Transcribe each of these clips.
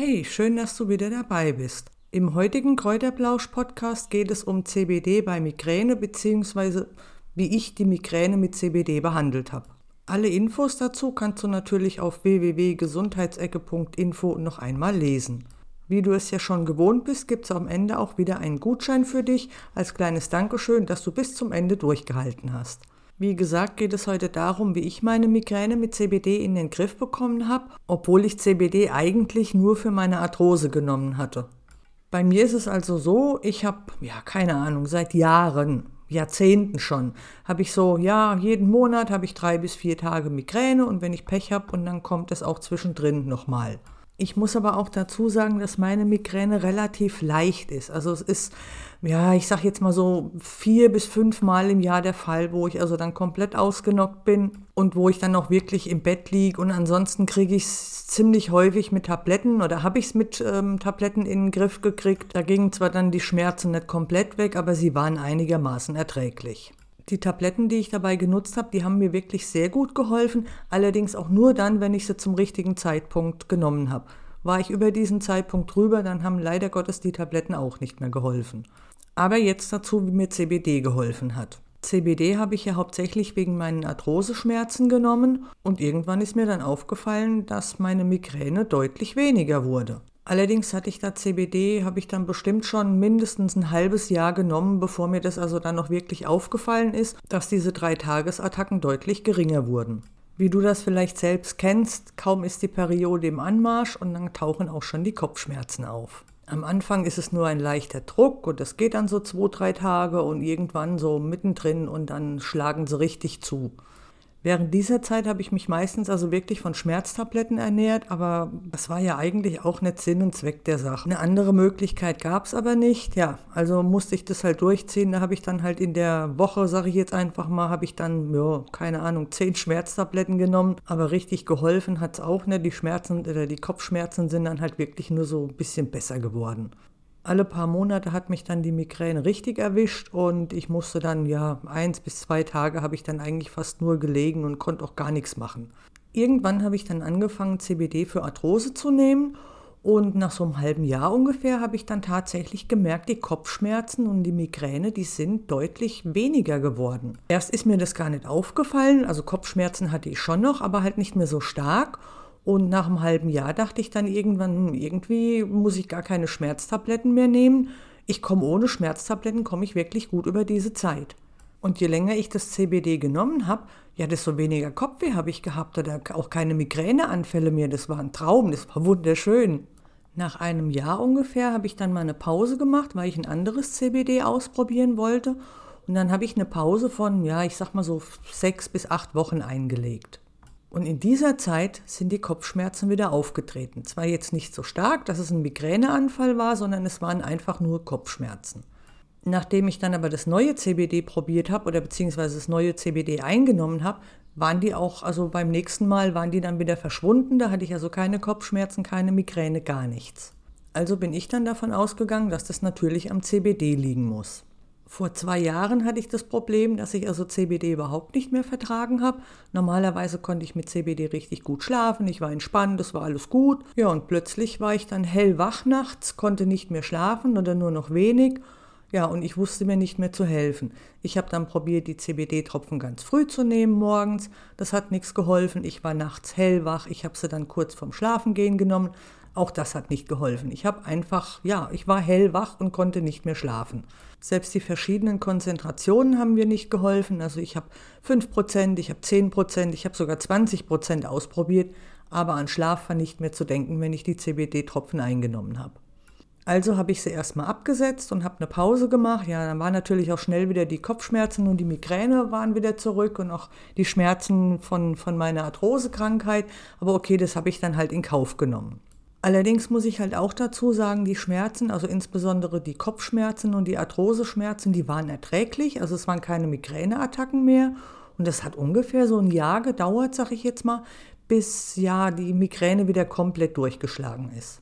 Hey, schön, dass du wieder dabei bist. Im heutigen Kräuterblausch-Podcast geht es um CBD bei Migräne bzw. wie ich die Migräne mit CBD behandelt habe. Alle Infos dazu kannst du natürlich auf www.gesundheitsecke.info noch einmal lesen. Wie du es ja schon gewohnt bist, gibt es am Ende auch wieder einen Gutschein für dich als kleines Dankeschön, dass du bis zum Ende durchgehalten hast. Wie gesagt, geht es heute darum, wie ich meine Migräne mit CBD in den Griff bekommen habe, obwohl ich CBD eigentlich nur für meine Arthrose genommen hatte. Bei mir ist es also so, ich habe, ja, keine Ahnung, seit Jahren, Jahrzehnten schon, habe ich so, ja, jeden Monat habe ich drei bis vier Tage Migräne und wenn ich Pech habe und dann kommt es auch zwischendrin nochmal. Ich muss aber auch dazu sagen, dass meine Migräne relativ leicht ist. Also es ist, ja, ich sag jetzt mal so vier bis fünf Mal im Jahr der Fall, wo ich also dann komplett ausgenockt bin und wo ich dann auch wirklich im Bett liege. Und ansonsten kriege ich es ziemlich häufig mit Tabletten oder habe ich es mit ähm, Tabletten in den Griff gekriegt. Da gingen zwar dann die Schmerzen nicht komplett weg, aber sie waren einigermaßen erträglich. Die Tabletten, die ich dabei genutzt habe, die haben mir wirklich sehr gut geholfen, allerdings auch nur dann, wenn ich sie zum richtigen Zeitpunkt genommen habe. War ich über diesen Zeitpunkt drüber, dann haben leider Gottes die Tabletten auch nicht mehr geholfen. Aber jetzt dazu, wie mir CBD geholfen hat. CBD habe ich ja hauptsächlich wegen meinen Arthroseschmerzen genommen und irgendwann ist mir dann aufgefallen, dass meine Migräne deutlich weniger wurde. Allerdings hatte ich da CBD, habe ich dann bestimmt schon mindestens ein halbes Jahr genommen, bevor mir das also dann noch wirklich aufgefallen ist, dass diese drei Tagesattacken deutlich geringer wurden. Wie du das vielleicht selbst kennst, kaum ist die Periode im Anmarsch und dann tauchen auch schon die Kopfschmerzen auf. Am Anfang ist es nur ein leichter Druck und das geht dann so zwei, drei Tage und irgendwann so mittendrin und dann schlagen sie richtig zu. Während dieser Zeit habe ich mich meistens also wirklich von Schmerztabletten ernährt, aber das war ja eigentlich auch nicht Sinn und Zweck der Sache. Eine andere Möglichkeit gab es aber nicht. Ja, also musste ich das halt durchziehen. Da habe ich dann halt in der Woche, sage ich jetzt einfach mal, habe ich dann, ja, keine Ahnung, zehn Schmerztabletten genommen. Aber richtig geholfen hat es auch nicht. Die Schmerzen oder die Kopfschmerzen sind dann halt wirklich nur so ein bisschen besser geworden alle paar Monate hat mich dann die Migräne richtig erwischt und ich musste dann, ja, eins bis zwei Tage habe ich dann eigentlich fast nur gelegen und konnte auch gar nichts machen. Irgendwann habe ich dann angefangen, CBD für Arthrose zu nehmen und nach so einem halben Jahr ungefähr habe ich dann tatsächlich gemerkt, die Kopfschmerzen und die Migräne, die sind deutlich weniger geworden. Erst ist mir das gar nicht aufgefallen, also Kopfschmerzen hatte ich schon noch, aber halt nicht mehr so stark. Und nach einem halben Jahr dachte ich dann irgendwann, hm, irgendwie muss ich gar keine Schmerztabletten mehr nehmen. Ich komme ohne Schmerztabletten, komme ich wirklich gut über diese Zeit. Und je länger ich das CBD genommen habe, ja, desto weniger Kopfweh habe ich gehabt oder auch keine Migräneanfälle mehr. Das war ein Traum, das war wunderschön. Nach einem Jahr ungefähr habe ich dann mal eine Pause gemacht, weil ich ein anderes CBD ausprobieren wollte. Und dann habe ich eine Pause von, ja, ich sag mal so sechs bis acht Wochen eingelegt. Und in dieser Zeit sind die Kopfschmerzen wieder aufgetreten. Zwar jetzt nicht so stark, dass es ein Migräneanfall war, sondern es waren einfach nur Kopfschmerzen. Nachdem ich dann aber das neue CBD probiert habe oder beziehungsweise das neue CBD eingenommen habe, waren die auch, also beim nächsten Mal waren die dann wieder verschwunden. Da hatte ich also keine Kopfschmerzen, keine Migräne, gar nichts. Also bin ich dann davon ausgegangen, dass das natürlich am CBD liegen muss. Vor zwei Jahren hatte ich das Problem, dass ich also CBD überhaupt nicht mehr vertragen habe. Normalerweise konnte ich mit CBD richtig gut schlafen, ich war entspannt, es war alles gut. Ja, und plötzlich war ich dann hellwach nachts, konnte nicht mehr schlafen oder nur noch wenig. Ja, und ich wusste mir nicht mehr zu helfen. Ich habe dann probiert, die CBD-Tropfen ganz früh zu nehmen morgens. Das hat nichts geholfen. Ich war nachts hellwach. Ich habe sie dann kurz vorm Schlafengehen genommen. Auch das hat nicht geholfen. Ich habe einfach, ja, ich war hellwach und konnte nicht mehr schlafen. Selbst die verschiedenen Konzentrationen haben mir nicht geholfen. Also ich habe 5%, ich habe 10%, ich habe sogar 20% ausprobiert, aber an Schlaf war nicht mehr zu denken, wenn ich die CBD-Tropfen eingenommen habe. Also habe ich sie erstmal abgesetzt und habe eine Pause gemacht. Ja, dann waren natürlich auch schnell wieder die Kopfschmerzen und die Migräne waren wieder zurück und auch die Schmerzen von, von meiner Arthrosekrankheit. Aber okay, das habe ich dann halt in Kauf genommen. Allerdings muss ich halt auch dazu sagen, die Schmerzen, also insbesondere die Kopfschmerzen und die Arthroseschmerzen, die waren erträglich. Also es waren keine Migräneattacken mehr. Und das hat ungefähr so ein Jahr gedauert, sag ich jetzt mal, bis ja die Migräne wieder komplett durchgeschlagen ist.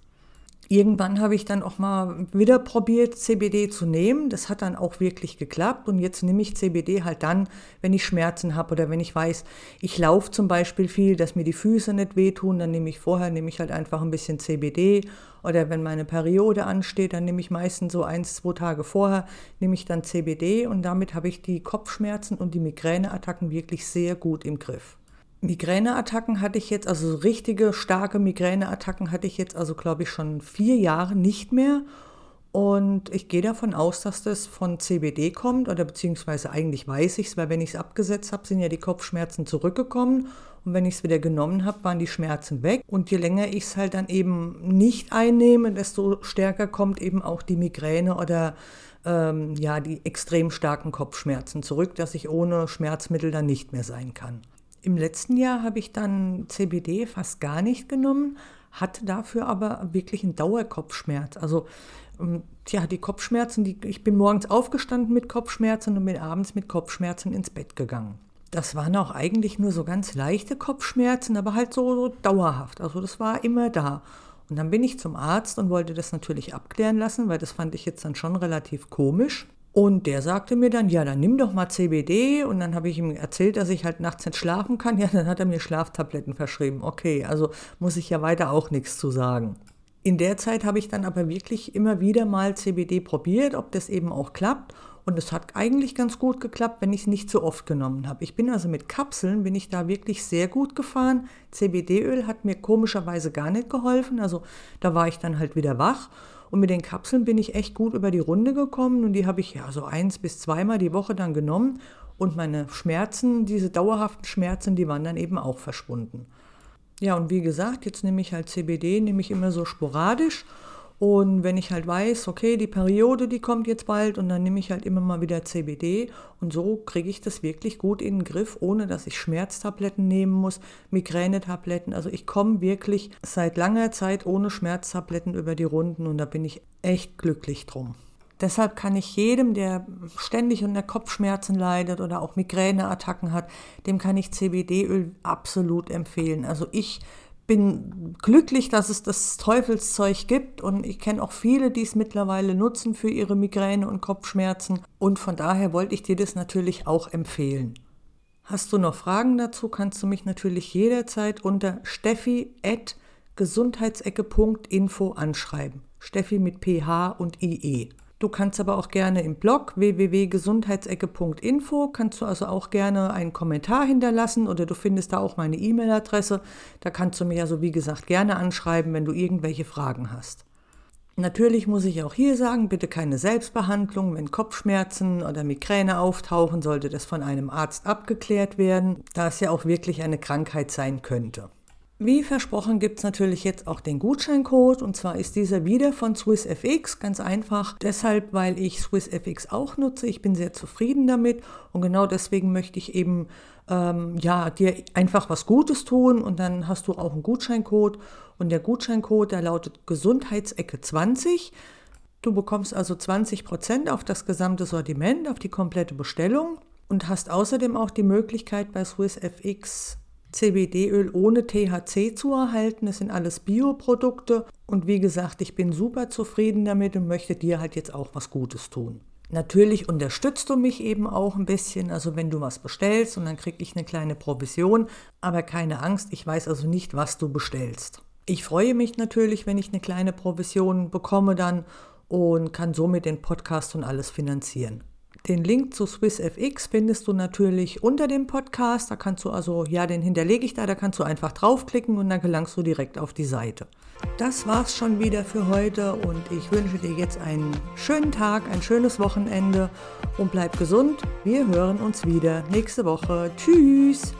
Irgendwann habe ich dann auch mal wieder probiert, CBD zu nehmen. Das hat dann auch wirklich geklappt. Und jetzt nehme ich CBD halt dann, wenn ich Schmerzen habe oder wenn ich weiß, ich laufe zum Beispiel viel, dass mir die Füße nicht wehtun. Dann nehme ich vorher, nehme ich halt einfach ein bisschen CBD. Oder wenn meine Periode ansteht, dann nehme ich meistens so eins, zwei Tage vorher, nehme ich dann CBD. Und damit habe ich die Kopfschmerzen und die Migräneattacken wirklich sehr gut im Griff. Migräneattacken hatte ich jetzt, also richtige starke Migräneattacken hatte ich jetzt, also glaube ich schon vier Jahre nicht mehr. Und ich gehe davon aus, dass das von CBD kommt oder beziehungsweise eigentlich weiß ich es, weil wenn ich es abgesetzt habe, sind ja die Kopfschmerzen zurückgekommen und wenn ich es wieder genommen habe, waren die Schmerzen weg. Und je länger ich es halt dann eben nicht einnehme, desto stärker kommt eben auch die Migräne oder ähm, ja die extrem starken Kopfschmerzen zurück, dass ich ohne Schmerzmittel dann nicht mehr sein kann. Im letzten Jahr habe ich dann CBD fast gar nicht genommen, hatte dafür aber wirklich einen Dauerkopfschmerz. Also ähm, tja, die Kopfschmerzen, die, ich bin morgens aufgestanden mit Kopfschmerzen und bin abends mit Kopfschmerzen ins Bett gegangen. Das waren auch eigentlich nur so ganz leichte Kopfschmerzen, aber halt so, so dauerhaft. Also das war immer da. Und dann bin ich zum Arzt und wollte das natürlich abklären lassen, weil das fand ich jetzt dann schon relativ komisch. Und der sagte mir dann, ja, dann nimm doch mal CBD. Und dann habe ich ihm erzählt, dass ich halt nachts nicht schlafen kann. Ja, dann hat er mir Schlaftabletten verschrieben. Okay, also muss ich ja weiter auch nichts zu sagen. In der Zeit habe ich dann aber wirklich immer wieder mal CBD probiert, ob das eben auch klappt. Und es hat eigentlich ganz gut geklappt, wenn ich es nicht so oft genommen habe. Ich bin also mit Kapseln, bin ich da wirklich sehr gut gefahren. CBD-Öl hat mir komischerweise gar nicht geholfen. Also da war ich dann halt wieder wach. Und mit den Kapseln bin ich echt gut über die Runde gekommen und die habe ich ja so eins bis zweimal die Woche dann genommen. Und meine Schmerzen, diese dauerhaften Schmerzen, die waren dann eben auch verschwunden. Ja, und wie gesagt, jetzt nehme ich halt CBD, nehme ich immer so sporadisch und wenn ich halt weiß, okay, die Periode, die kommt jetzt bald und dann nehme ich halt immer mal wieder CBD und so kriege ich das wirklich gut in den Griff, ohne dass ich Schmerztabletten nehmen muss, Migränetabletten. Also ich komme wirklich seit langer Zeit ohne Schmerztabletten über die Runden und da bin ich echt glücklich drum. Deshalb kann ich jedem, der ständig unter Kopfschmerzen leidet oder auch Migräneattacken hat, dem kann ich CBD-Öl absolut empfehlen. Also ich bin glücklich, dass es das Teufelszeug gibt und ich kenne auch viele, die es mittlerweile nutzen für ihre Migräne und Kopfschmerzen und von daher wollte ich dir das natürlich auch empfehlen. Hast du noch Fragen dazu, kannst du mich natürlich jederzeit unter steffi.gesundheitsecke.info anschreiben. Steffi mit PH und IE. Du kannst aber auch gerne im Blog www.gesundheitsecke.info kannst du also auch gerne einen Kommentar hinterlassen oder du findest da auch meine E-Mail-Adresse. Da kannst du mir also wie gesagt gerne anschreiben, wenn du irgendwelche Fragen hast. Natürlich muss ich auch hier sagen, bitte keine Selbstbehandlung. Wenn Kopfschmerzen oder Migräne auftauchen, sollte das von einem Arzt abgeklärt werden, da es ja auch wirklich eine Krankheit sein könnte. Wie versprochen gibt es natürlich jetzt auch den Gutscheincode. Und zwar ist dieser wieder von SwissFX, ganz einfach deshalb, weil ich SwissFX auch nutze. Ich bin sehr zufrieden damit. Und genau deswegen möchte ich eben ähm, ja, dir einfach was Gutes tun. Und dann hast du auch einen Gutscheincode. Und der Gutscheincode, der lautet Gesundheitsecke 20. Du bekommst also 20% auf das gesamte Sortiment, auf die komplette Bestellung. Und hast außerdem auch die Möglichkeit bei SwissFX CBD-Öl ohne THC zu erhalten. Das sind alles Bioprodukte. Und wie gesagt, ich bin super zufrieden damit und möchte dir halt jetzt auch was Gutes tun. Natürlich unterstützt du mich eben auch ein bisschen, also wenn du was bestellst und dann kriege ich eine kleine Provision, aber keine Angst, ich weiß also nicht, was du bestellst. Ich freue mich natürlich, wenn ich eine kleine Provision bekomme dann und kann somit den Podcast und alles finanzieren. Den Link zu SwissFX findest du natürlich unter dem Podcast. Da kannst du also, ja, den hinterlege ich da, da kannst du einfach draufklicken und dann gelangst du direkt auf die Seite. Das war's schon wieder für heute und ich wünsche dir jetzt einen schönen Tag, ein schönes Wochenende und bleib gesund. Wir hören uns wieder nächste Woche. Tschüss!